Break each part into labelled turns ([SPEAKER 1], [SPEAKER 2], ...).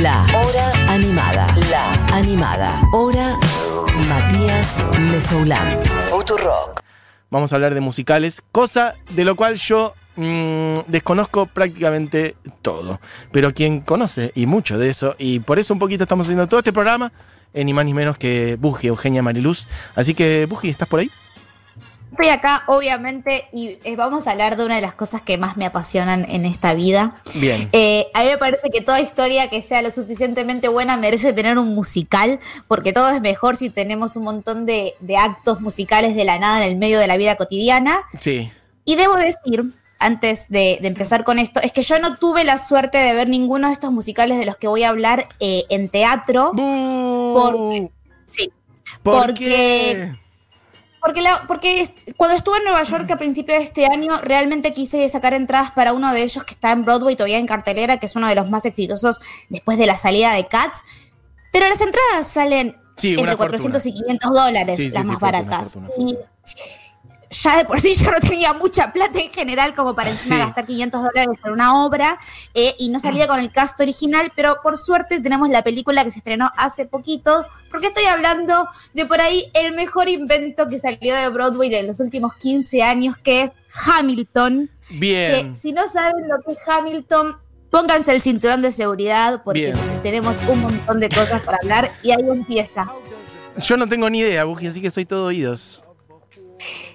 [SPEAKER 1] La Hora Animada. La Animada. Hora Matías Mesoulán. Futurock.
[SPEAKER 2] Vamos a hablar de musicales, cosa de lo cual yo mm, desconozco prácticamente todo. Pero quien conoce y mucho de eso, y por eso un poquito estamos haciendo todo este programa, eh, ni más ni menos que Buji, Eugenia Mariluz. Así que, Buji, ¿estás por ahí?
[SPEAKER 3] Estoy acá, obviamente, y eh, vamos a hablar de una de las cosas que más me apasionan en esta vida.
[SPEAKER 2] Bien.
[SPEAKER 3] Eh, a mí me parece que toda historia que sea lo suficientemente buena merece tener un musical, porque todo es mejor si tenemos un montón de, de actos musicales de la nada en el medio de la vida cotidiana.
[SPEAKER 2] Sí.
[SPEAKER 3] Y debo decir, antes de, de empezar con esto, es que yo no tuve la suerte de ver ninguno de estos musicales de los que voy a hablar eh, en teatro.
[SPEAKER 2] ¡Bú!
[SPEAKER 3] Porque- sí.
[SPEAKER 2] ¿Por
[SPEAKER 3] porque-
[SPEAKER 2] qué?
[SPEAKER 3] Porque, la- porque cuando estuve en Nueva York a principios de este año, realmente quise sacar entradas para uno de ellos que está en Broadway todavía en cartelera, que es uno de los más exitosos después de la salida de Cats. Pero las entradas salen
[SPEAKER 2] Sí,
[SPEAKER 3] entre 400
[SPEAKER 2] fortuna.
[SPEAKER 3] y 500 dólares,
[SPEAKER 2] Sí,
[SPEAKER 3] las
[SPEAKER 2] sí,
[SPEAKER 3] más
[SPEAKER 2] fortuna,
[SPEAKER 3] baratas.
[SPEAKER 2] fortuna.
[SPEAKER 3] Y ya de por sí yo no tenía mucha plata en general como para encima
[SPEAKER 2] Sí.
[SPEAKER 3] gastar 500 dólares en una obra eh, y no salía con el cast original, pero por suerte tenemos la película que se estrenó hace poquito, porque estoy hablando de por ahí el mejor invento que salió de Broadway de los últimos 15 años, que es Hamilton.
[SPEAKER 2] Bien.
[SPEAKER 3] Que si no saben lo que es Hamilton, pónganse el cinturón de seguridad porque
[SPEAKER 2] Bien.
[SPEAKER 3] tenemos un montón de cosas para hablar y ahí empieza.
[SPEAKER 2] Yo no tengo ni idea, Buji, así que soy todo oídos.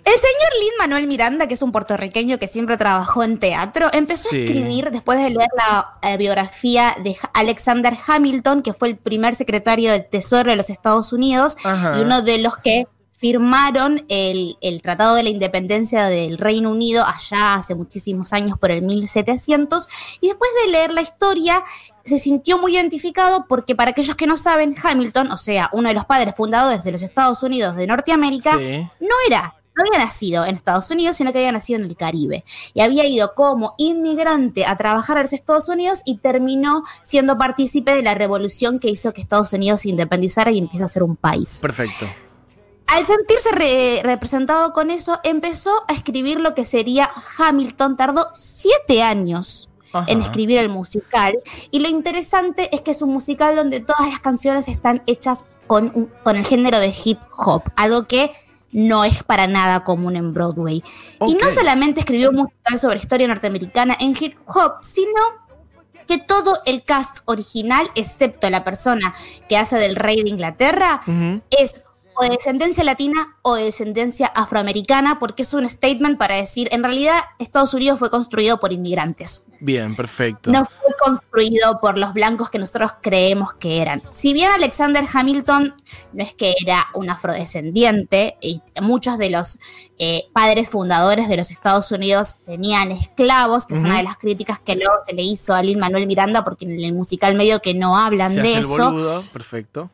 [SPEAKER 3] El señor Lin Manuel Miranda, que es un puertorriqueño que siempre trabajó en teatro, empezó
[SPEAKER 2] Sí.
[SPEAKER 3] a escribir después de leer la eh, biografía de Alexander Hamilton, que fue el primer secretario del Tesoro de los Estados Unidos
[SPEAKER 2] Ajá.
[SPEAKER 3] y uno de los que firmaron el, el Tratado de la Independencia del Reino Unido allá hace muchísimos años, por el 1700, y después de leer la historia se sintió muy identificado porque para aquellos que no saben, Hamilton, o sea, uno de los padres fundadores de los Estados Unidos de Norteamérica,
[SPEAKER 2] Sí.
[SPEAKER 3] no era, no había nacido en Estados Unidos, sino que había nacido en el Caribe. Y había ido como inmigrante a trabajar a los Estados Unidos y terminó siendo partícipe de la revolución que hizo que Estados Unidos se independizara y empiece a ser un país.
[SPEAKER 2] Perfecto.
[SPEAKER 3] Al sentirse re- representado con eso, empezó a escribir lo que sería Hamilton. Tardó siete años
[SPEAKER 2] Ajá.
[SPEAKER 3] en escribir el musical. Y lo interesante es que es un musical donde todas las canciones están hechas con, un- con el género de hip hop, algo que no es para nada común en Broadway. Y no solamente escribió un musical sobre historia norteamericana en hip hop, sino que todo el cast original, excepto la persona que hace del rey de Inglaterra,
[SPEAKER 2] Ujú.
[SPEAKER 3] es o de descendencia latina o de descendencia afroamericana, porque es un statement para decir, en realidad Estados Unidos fue construido por inmigrantes,
[SPEAKER 2] Bien, perfecto.
[SPEAKER 3] no fue construido por los blancos que nosotros creemos que eran. Si bien Alexander Hamilton no es que era un afrodescendiente, y muchos de los eh, padres fundadores de los Estados Unidos tenían esclavos, que es una de las críticas que luego se le hizo a Lin Manuel Miranda, porque en el musical medio que no hablan
[SPEAKER 2] Se
[SPEAKER 3] de
[SPEAKER 2] hace el
[SPEAKER 3] eso.
[SPEAKER 2] boludo, perfecto.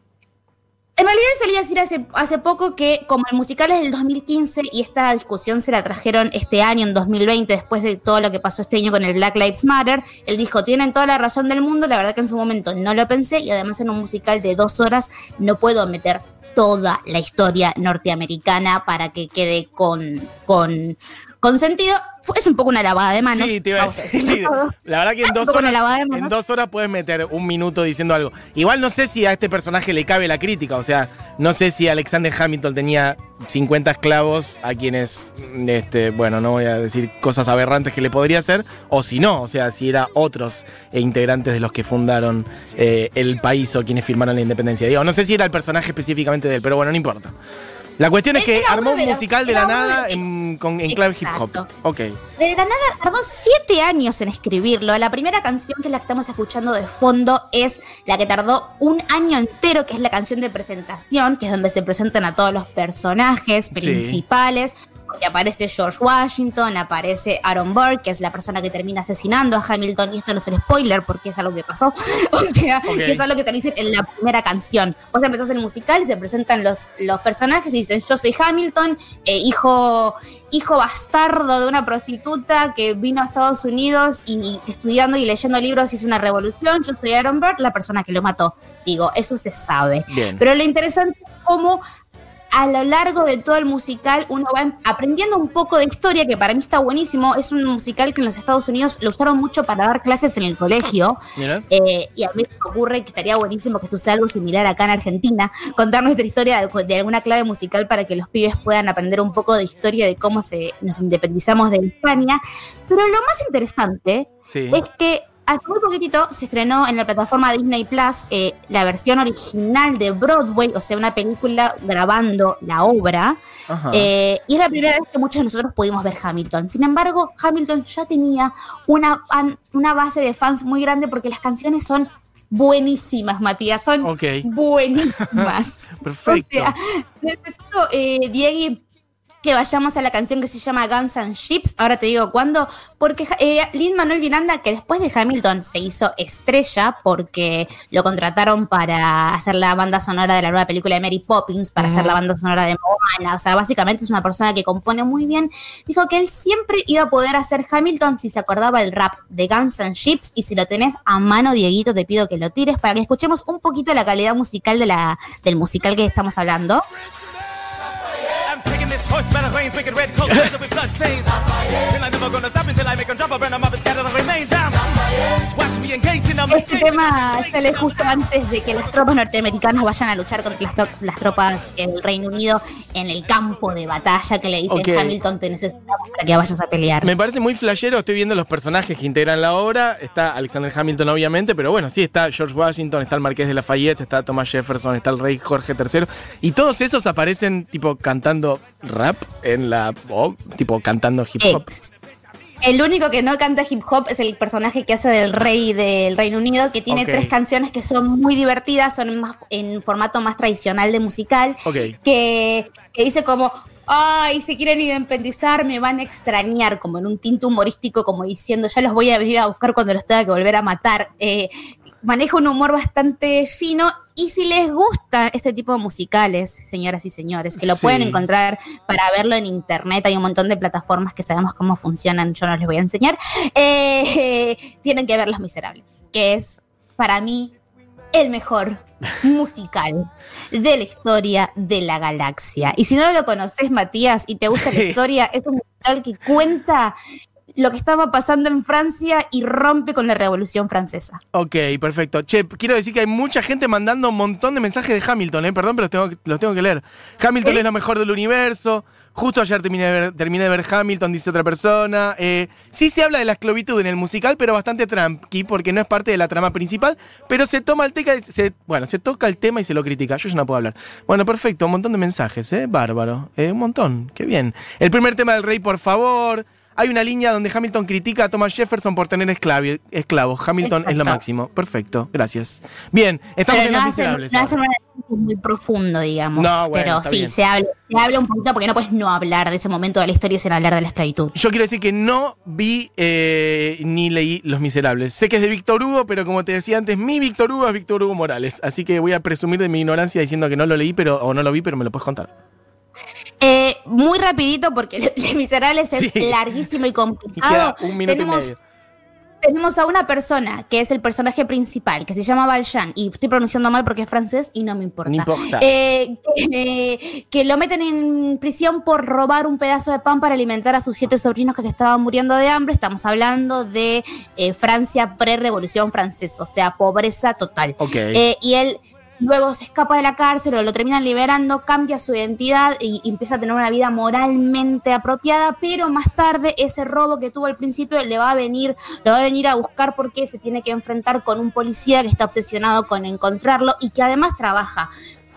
[SPEAKER 3] En realidad salí a decir hace, hace poco que como el musical es del 2015 y esta discusión se la trajeron este año, en 2020, después de todo lo que pasó este año con el Black Lives Matter, él dijo, tienen toda la razón del mundo, la verdad que en su momento no lo pensé y además en un musical de dos horas no puedo meter toda la historia norteamericana para que quede con, con, con sentido. Fue- Es un poco una lavada de manos.
[SPEAKER 2] Sí, te iba a decir. La verdad que en dos, horas, en dos horas puedes meter un minuto diciendo algo. Igual no sé si a este personaje le cabe la crítica. O sea, no sé si Alexander Hamilton tenía 50 esclavos a quienes, este, bueno, no voy a decir cosas aberrantes que le podría hacer. O si no, o sea, si era otros integrantes de los que fundaron eh, el país o quienes firmaron la independencia. Digo, no sé si era el personaje específicamente de él, pero bueno, no importa. La cuestión es que
[SPEAKER 3] Era
[SPEAKER 2] armó un musical de la nada en, con- en clave hip hop. Ok.
[SPEAKER 3] De la nada tardó siete años en escribirlo. La primera canción, que es la que estamos escuchando de fondo, es la que tardó un año entero, que es la canción de presentación, que es donde se presentan a todos los personajes principales. Porque aparece George Washington, aparece Aaron Burr, que es la persona que termina asesinando a Hamilton, y esto no es un spoiler porque es algo que pasó. O sea, que es algo que te dicen en la primera canción. Vos empezás el musical y se presentan los, los personajes y dicen, yo soy Hamilton, eh, hijo hijo bastardo de una prostituta que vino a Estados Unidos y, y estudiando y leyendo libros hizo una revolución. Yo soy Aaron Burr, la persona que lo mató. Digo, eso se sabe.
[SPEAKER 2] Bien.
[SPEAKER 3] Pero lo interesante es cómo a lo largo de todo el musical uno va aprendiendo un poco de historia, que para mí está buenísimo. Es un musical que en los Estados Unidos lo usaron mucho para dar clases en el colegio. Eh, y a mí me ocurre que estaría buenísimo que suceda algo similar acá en Argentina, contar nuestra historia de, de alguna clave musical para que los pibes puedan aprender un poco de historia de cómo se, nos independizamos de España. Pero lo más interesante
[SPEAKER 2] Sí.
[SPEAKER 3] es que hace muy poquitito se estrenó en la plataforma Disney Plus eh, la versión original de Broadway, o sea, una película grabando la obra. Eh, y es la primera vez que muchos de nosotros pudimos ver Hamilton. Sin embargo, Hamilton ya tenía una, fan- una base de fans muy grande porque las canciones son buenísimas, Matías. Son buenísimas.
[SPEAKER 2] Perfecto.
[SPEAKER 3] O sea, necesito, eh, Diego, que vayamos a la canción que se llama Guns and Ships. Ahora te digo cuándo. Porque eh, Lin Manuel Miranda, que después de Hamilton se hizo estrella porque lo contrataron para hacer la banda sonora de la nueva película de Mary Poppins, para hacer la banda sonora de Moana. O sea, básicamente es una persona que compone muy bien. Dijo que él siempre iba a poder hacer Hamilton si se acordaba el rap de Guns and Ships. Y si lo tenés a mano, Dieguito, te pido que lo tires para que escuchemos un poquito la calidad musical de la, del musical que estamos hablando.
[SPEAKER 4] I'm taking this horse by the reins, wicked red coat, covered with blood stains. And I'm never gonna stop until I make drop or burn up and scatter the remains down. Watch me engage in a
[SPEAKER 3] Este tema sale justo antes de que las tropas norteamericanas vayan a luchar contra las, tro- las tropas del Reino Unido en el campo de batalla que le dicen
[SPEAKER 2] Ok.
[SPEAKER 3] Hamilton te necesitamos para que vayas a pelear.
[SPEAKER 2] Me parece muy flashero, estoy viendo los personajes que integran la obra. Está Alexander Hamilton, obviamente, pero bueno, sí, está George Washington, está el Marqués de Lafayette, está Thomas Jefferson, está el rey Jorge III. Y todos esos aparecen, tipo, cantando rap en la. tipo, cantando hip hop.
[SPEAKER 3] Ex. El único que no canta hip hop es el personaje que hace del rey del Reino Unido, que tiene tres canciones que son muy divertidas, son más, en formato más tradicional de musical,
[SPEAKER 2] Ok.
[SPEAKER 3] que, que dice como, ay, si quieren independizar me van a extrañar, como en un tinto humorístico, como diciendo, ya los voy a venir a buscar cuando los tenga que volver a matar. Eh, maneja un humor bastante fino y si les gusta este tipo de musicales, señoras y señores, que lo
[SPEAKER 2] Sí.
[SPEAKER 3] pueden encontrar para verlo en internet, hay un montón de plataformas que sabemos cómo funcionan, yo no les voy a enseñar, eh, tienen que ver Los Miserables, que es para mí el mejor musical de la historia de la galaxia. Y si no lo conoces, Matías, y te gusta la historia, es un musical que cuenta lo que estaba pasando en Francia y rompe con la Revolución Francesa.
[SPEAKER 2] Ok, perfecto. Che, quiero decir que hay mucha gente mandando un montón de mensajes de Hamilton, ¿eh? Perdón, pero los tengo, que- los tengo que leer. Hamilton
[SPEAKER 3] ¿Eh?
[SPEAKER 2] es lo mejor del universo. Justo ayer terminé de ver, terminé de ver Hamilton, dice otra persona. Eh, sí se habla de la esclavitud en el musical, pero bastante tranqui, porque no es parte de la trama principal. Pero se toma el teca, se, bueno, se toca el tema y se lo critica. Yo ya no puedo hablar. Bueno, perfecto, un montón de mensajes, ¿eh? Bárbaro. Eh, un montón, qué bien. El primer tema del rey, por favor. Hay una línea donde Hamilton critica a Thomas Jefferson por tener esclavi- esclavos. Hamilton es lo máximo. Perfecto, gracias. Bien, estamos
[SPEAKER 3] Pero
[SPEAKER 2] en
[SPEAKER 3] no
[SPEAKER 2] Los Miserables.
[SPEAKER 3] no hacen un análisis muy profundo, digamos.
[SPEAKER 2] No, bueno,
[SPEAKER 3] pero sí,
[SPEAKER 2] bien.
[SPEAKER 3] se habla, se habla un poquito porque no puedes no hablar de ese momento de la historia sin hablar de la esclavitud.
[SPEAKER 2] Yo quiero decir que no vi eh, ni leí Los Miserables. Sé que es de Víctor Hugo, pero como te decía antes, mi Víctor Hugo es Víctor Hugo Morales. Así que voy a presumir de mi ignorancia diciendo que no lo leí pero, o no lo vi, pero me lo puedes contar.
[SPEAKER 3] Eh, muy rapidito porque Les Miserables es
[SPEAKER 2] Sí.
[SPEAKER 3] larguísimo y complicado.
[SPEAKER 2] queda un minuto
[SPEAKER 3] tenemos,
[SPEAKER 2] y medio.
[SPEAKER 3] tenemos a una persona que es el personaje principal, que se llama Valjean, y estoy pronunciando mal porque es francés y no me importa.
[SPEAKER 2] No importa.
[SPEAKER 3] Eh, que, que lo meten en prisión por robar un pedazo de pan para alimentar a sus siete sobrinos que se estaban muriendo de hambre. Estamos hablando de eh, Francia pre-revolución francesa, o sea, pobreza total.
[SPEAKER 2] Ok.
[SPEAKER 3] Eh, y él luego se escapa de la cárcel o lo terminan liberando, cambia su identidad y, y empieza a tener una vida moralmente apropiada, pero más tarde ese robo que tuvo al principio le va a venir, lo va a venir a buscar porque se tiene que enfrentar con un policía que está obsesionado con encontrarlo y que además trabaja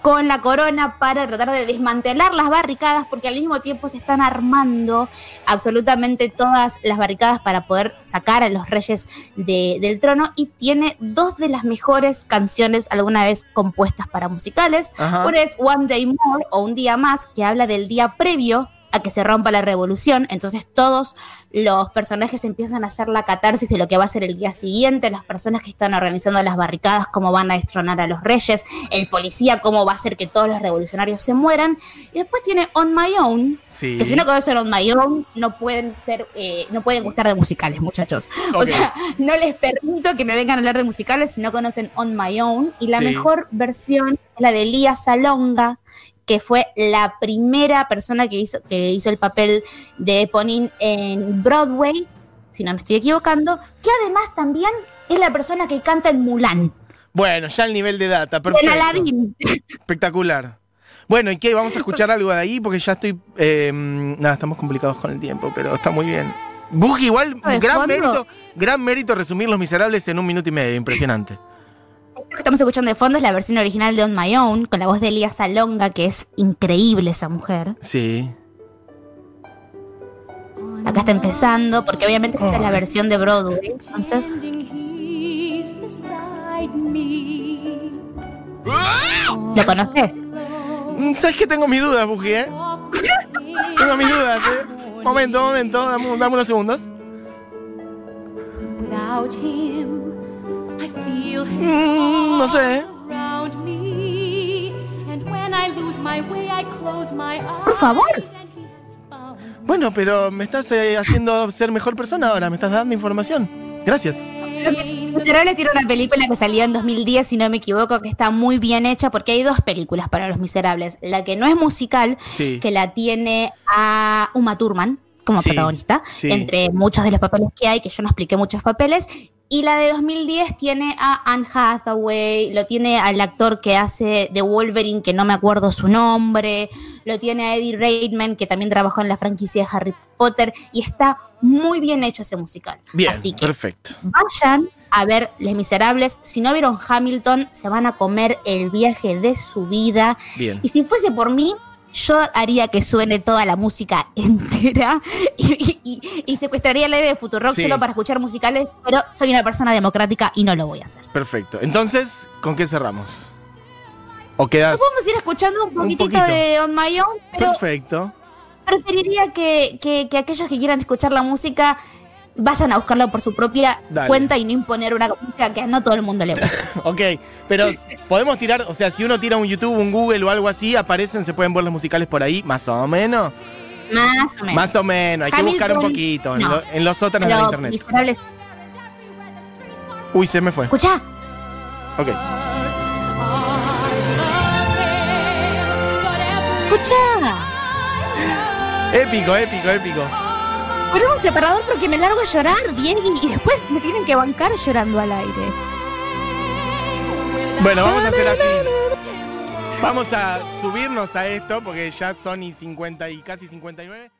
[SPEAKER 3] con la corona para tratar de desmantelar las barricadas porque al mismo tiempo se están armando absolutamente todas las barricadas para poder sacar a los reyes de- del trono y tiene dos de las mejores canciones alguna vez compuestas para musicales.
[SPEAKER 2] Ajá.
[SPEAKER 3] Una es One Day More o Un Día Más que habla del día previo a que se rompa la revolución, entonces todos los personajes empiezan a hacer la catarsis de lo que va a ser el día siguiente, las personas que están organizando las barricadas, cómo van a destronar a los reyes, el policía, cómo va a hacer que todos los revolucionarios se mueran, y después tiene On My Own,
[SPEAKER 2] Sí.
[SPEAKER 3] que si no conocen On My Own, no pueden ser, eh, no pueden gustar de musicales, muchachos. O
[SPEAKER 2] Ok.
[SPEAKER 3] sea, no les permito que me vengan a hablar de musicales si no conocen On My Own, y la
[SPEAKER 2] Sí.
[SPEAKER 3] mejor versión es la de Lía Salonga, que fue la primera persona que hizo, que hizo el papel de Eponine en Broadway, si no me estoy equivocando, que además también es la persona que canta en Mulan,
[SPEAKER 2] Bueno, ya el nivel de data,
[SPEAKER 3] en
[SPEAKER 2] perfecto.
[SPEAKER 3] Aladdin.
[SPEAKER 2] Espectacular. Bueno, ¿y qué? Vamos a escuchar algo de ahí porque ya estoy. eh, nada, estamos complicados con el tiempo, pero está muy bien. Bugi, igual,
[SPEAKER 3] ¿De
[SPEAKER 2] gran
[SPEAKER 3] fondo?
[SPEAKER 2] mérito, gran mérito resumir Los Miserables en un minuto y medio. Impresionante.
[SPEAKER 3] Que estamos escuchando de fondo es la versión original de On My Own, con la voz de Elías Salonga, que es increíble esa mujer.
[SPEAKER 2] Sí.
[SPEAKER 3] Acá está empezando, porque obviamente esta es la versión de Broadway. Entonces, ¿lo conoces?
[SPEAKER 2] Mm, ¿Sabes que tengo mis dudas, Bugi, eh? Tengo mis dudas, eh. Momento, momento, dame, dame unos segundos.
[SPEAKER 5] Without him,
[SPEAKER 2] Mm, no sé.
[SPEAKER 5] arms around me. And when I lose my way, I close my eyes.
[SPEAKER 3] Por favor.
[SPEAKER 5] And he has found me.
[SPEAKER 2] Bueno, pero me estás eh, haciendo ser mejor persona ahora, me estás dando información. Gracias.
[SPEAKER 3] Los Miserables tiene una película que salió en 2010, si no me equivoco, que está muy bien hecha, porque hay dos películas para Los Miserables. La que no es musical,
[SPEAKER 2] Sí.
[SPEAKER 3] que la tiene a Uma Thurman como
[SPEAKER 2] Sí,
[SPEAKER 3] protagonista,
[SPEAKER 2] sí.
[SPEAKER 3] entre muchos de los papeles que hay, que yo no expliqué muchos papeles. Y la de 2010 tiene a Anne Hathaway, lo tiene al actor que hace de Wolverine, que no me acuerdo su nombre, lo tiene a Eddie Redmayne, que también trabajó en la franquicia de Harry Potter, y está muy bien hecho ese musical.
[SPEAKER 2] Bien,
[SPEAKER 3] Así que
[SPEAKER 2] perfecto.
[SPEAKER 3] vayan a ver Les Miserables. Si no vieron Hamilton, se van a comer el viaje de su vida.
[SPEAKER 2] Bien.
[SPEAKER 3] Y si fuese por mí, yo haría que suene toda la música entera y, y- y- y secuestraría el aire de Futurock
[SPEAKER 2] Sí.
[SPEAKER 3] solo para escuchar musicales, pero soy una persona democrática y no lo voy a hacer.
[SPEAKER 2] Perfecto. Entonces, ¿con qué cerramos? ¿O quedas?
[SPEAKER 3] Podemos ir escuchando un poquitito
[SPEAKER 2] poquito.
[SPEAKER 3] de On My Own, pero
[SPEAKER 2] Perfecto.
[SPEAKER 3] preferiría que, que- que aquellos que quieran escuchar la música vayan a buscarla por su propia
[SPEAKER 2] Dale.
[SPEAKER 3] cuenta y no imponer una música que no todo el mundo le gusta.
[SPEAKER 2] Ok, pero podemos tirar, o sea, si uno tira un YouTube, un Google o algo así, aparecen, se pueden ver los musicales por ahí, más o menos.
[SPEAKER 3] Más o menos.
[SPEAKER 2] Más o menos, hay que buscar un poquito en,
[SPEAKER 3] no.
[SPEAKER 2] lo- en los sótanos de internet.
[SPEAKER 3] Miserables.
[SPEAKER 2] Uy, se me fue.
[SPEAKER 3] Escucha.
[SPEAKER 2] Ok.
[SPEAKER 3] Escucha.
[SPEAKER 2] Épico, épico, épico.
[SPEAKER 3] Ponemos un separador porque me largo a llorar, bien, y, y después me tienen que bancar llorando al aire.
[SPEAKER 2] Bueno, vamos a hacer así. Vamos a subirnos a esto porque ya son y 50 y casi 59.